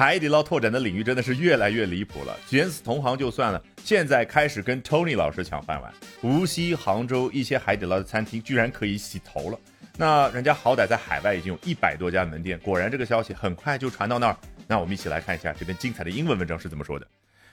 海底捞拓展的领域真的是越来越离谱了，卷死同行就算了，现在开始跟 Tony 老师抢饭碗。无锡、杭州一些海底捞的餐厅居然可以洗头了，那人家好歹在海外已经有一百多家门店，果然这个消息很快就传到那儿。那我们一起来看一下这篇精彩的英文文章是怎么说的。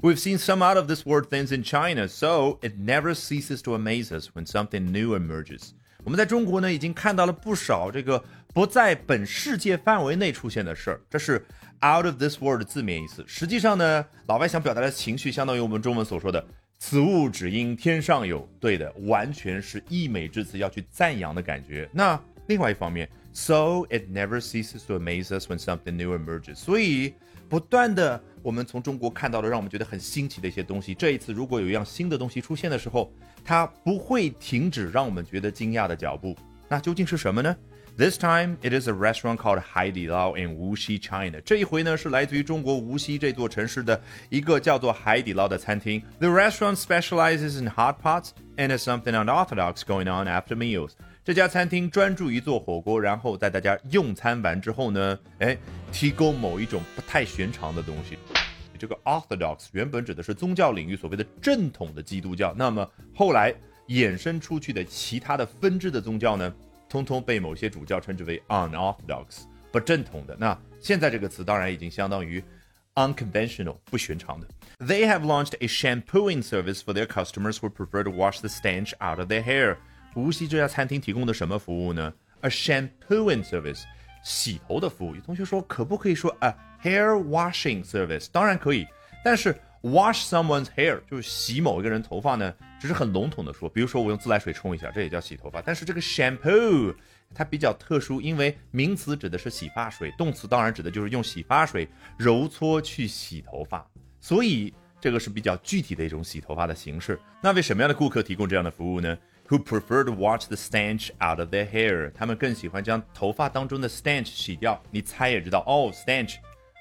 We've seen some out of this world things in China, so it never ceases to amaze us when something new emerges. 我们在中国呢，已经看到了不少这个不在本世界范围内出现的事儿，这是 out of this world 的字面意思。实际上呢，老外想表达的情绪，相当于我们中文所说的“此物只应天上有”。对的，完全是溢美之词，要去赞扬的感觉。那另外一方面 ，so it never ceases to amaze us when something new emerges。所以不断的，我们从中国看到了让我们觉得很新奇的一些东西。这一次，如果有一样新的东西出现的时候，它不会停止让我们觉得惊讶的脚步，那究竟是什么呢？This time it is a restaurant called 海底捞 in Wuxi, China。这一回呢是来自于中国无锡这座城市的一个叫做海底捞的餐厅。The restaurant specializes in hot pots and has something unorthodox going on after meals。 这家餐厅专注于做火锅，然后在大家用餐完之后呢，哎，提供某一种不太寻常的东西。这个 Orthodox 原本指的是宗教领域所谓的正统的基督教，那么后来衍生出去的其他的分支的宗教呢，通通被某些主教称之为 unorthodox 不正统的。那现在这个词当然已经相当于 unconventional 不寻常的。They have launched a shampooing service for their customers who prefer to wash the stench out of their hair。无锡这家餐厅提供的什么服务呢？A shampooing service，洗头的服务。有同学说，可不可以说 a Hair washing service 当然可以，但是 wash someone's hair 就是洗某一个人头发呢，只是很笼统的说。比如说我用自来水冲一下，这也叫洗头发。但是这个 shampoo 它比较特殊，因为名词指的是洗发水，动词当然指的就是用洗发水揉搓去洗头发，所以这个是比较具体的一种洗头发的形式。那为什么样的顾客提供这样的服务呢？Who prefer to wash the stench out of their hair？他们更喜欢将头发当中的 stench 洗掉。你猜也知道，哦，stench。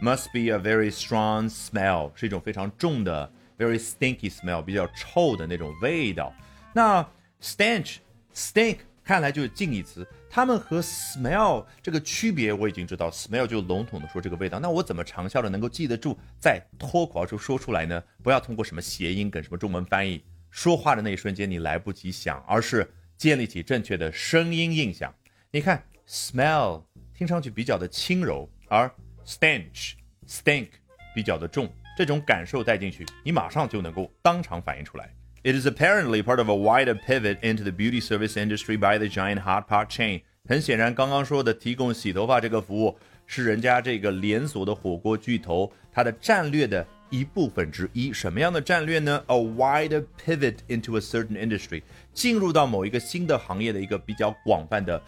Must be a very strong smell，是一种非常重的，very stinky smell，比较臭的那种味道。那 stench，stink，看来就是近义词。它们和 smell 这个区别我已经知道，smell 就笼统的说这个味道。那我怎么长效的能够记得住，在脱口而出说出来呢？不要通过什么谐音梗、什么中文翻译，说话的那一瞬间你来不及想，而是建立起正确的声音印象。你看，smell 听上去比较的轻柔，而 stench stink 比较的重，这种感受带进去，你马上就能够当场反应出来。It is apparently part of a wider pivot into the beauty service industry by the giant hot pot chain。很显然，刚刚说的提供洗头发这个服务是人家这个连锁的火锅巨头它的战略的一部分之一。什么样的战略呢？A wider pivot into a certain industry，进入到某一个新的行业的一个比较广泛的。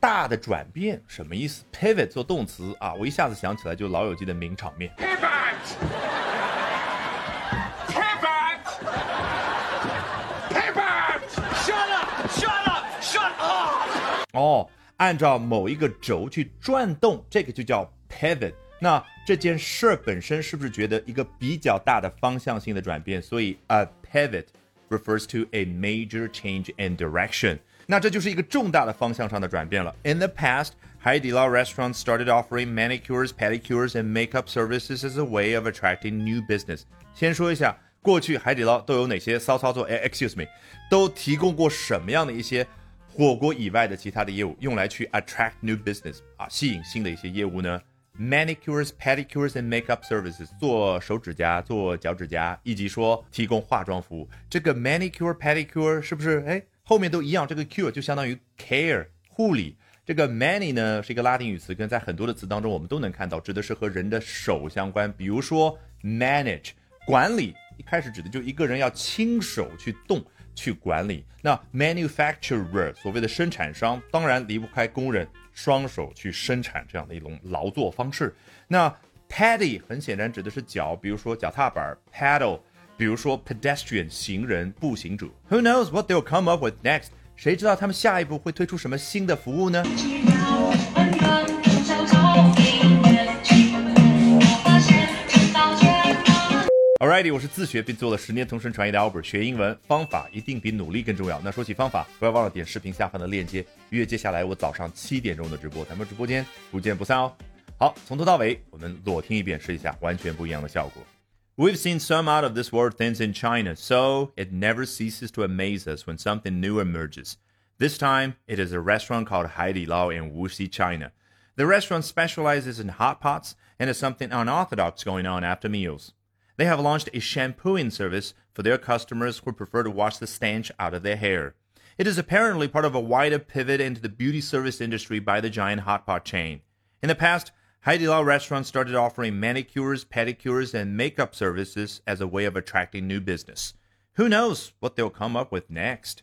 大的转变什么意思？Pivot 做动词啊，我一下子想起来就老友记的名场面。Pivot，pivot，shut up，shut up，shut up。哦，按照某一个轴去转动，这个就叫 pivot。那这件事儿本身是不是觉得一个比较大的方向性的转变？所以 a pivot refers to a major change in direction。那这就是一个重大的方向上的转变了。In the past, Haidilao restaurants started offering manicures, pedicures, and makeup services as a way of attracting new business. 先说一下，过去海底捞都有哪些骚操作？哎，excuse me，都提供过什么样的一些火锅以外的其他的业务，用来去 attract new business 啊，吸引新的一些业务呢？Manicures, pedicures, and makeup services，做手指甲、做脚趾甲，以及说提供化妆服务。这个 manicure, pedicure 是不是？哎。后面都一样，这个 cure 就相当于 care 护理。这个 many 呢是一个拉丁语词根，在很多的词当中我们都能看到，指的是和人的手相关。比如说 manage 管理，一开始指的就一个人要亲手去动去管理。那 manufacturer 所谓的生产商，当然离不开工人双手去生产这样的一种劳作方式。那 paddy 很显然指的是脚，比如说脚踏板 paddle。比如说 pedestrian 行人、步行者，Who knows what they'll come up with next？谁知道他们下一步会推出什么新的服务呢 ？Alrighty，我是自学并做了十年同声传译的 Albert，学英文方法一定比努力更重要。那说起方法，不要忘了点视频下方的链接，预约接下来我早上七点钟的直播，咱们直播间不见不散哦。 好，从头到尾我们裸听一遍，试一下完全不一样的效果。We've seen some out of this world things in China, so it never ceases to amaze us when something new emerges. This time, it is a restaurant called Haidi Lao in Wuxi, China. The restaurant specializes in hot pots and has something unorthodox going on after meals. They have launched a shampooing service for their customers who prefer to wash the stench out of their hair. It is apparently part of a wider pivot into the beauty service industry by the giant hot pot chain. In the past, Haidilao restaurants started offering manicures, pedicures, and makeup services as a way of attracting new business. Who knows what they'll come up with next?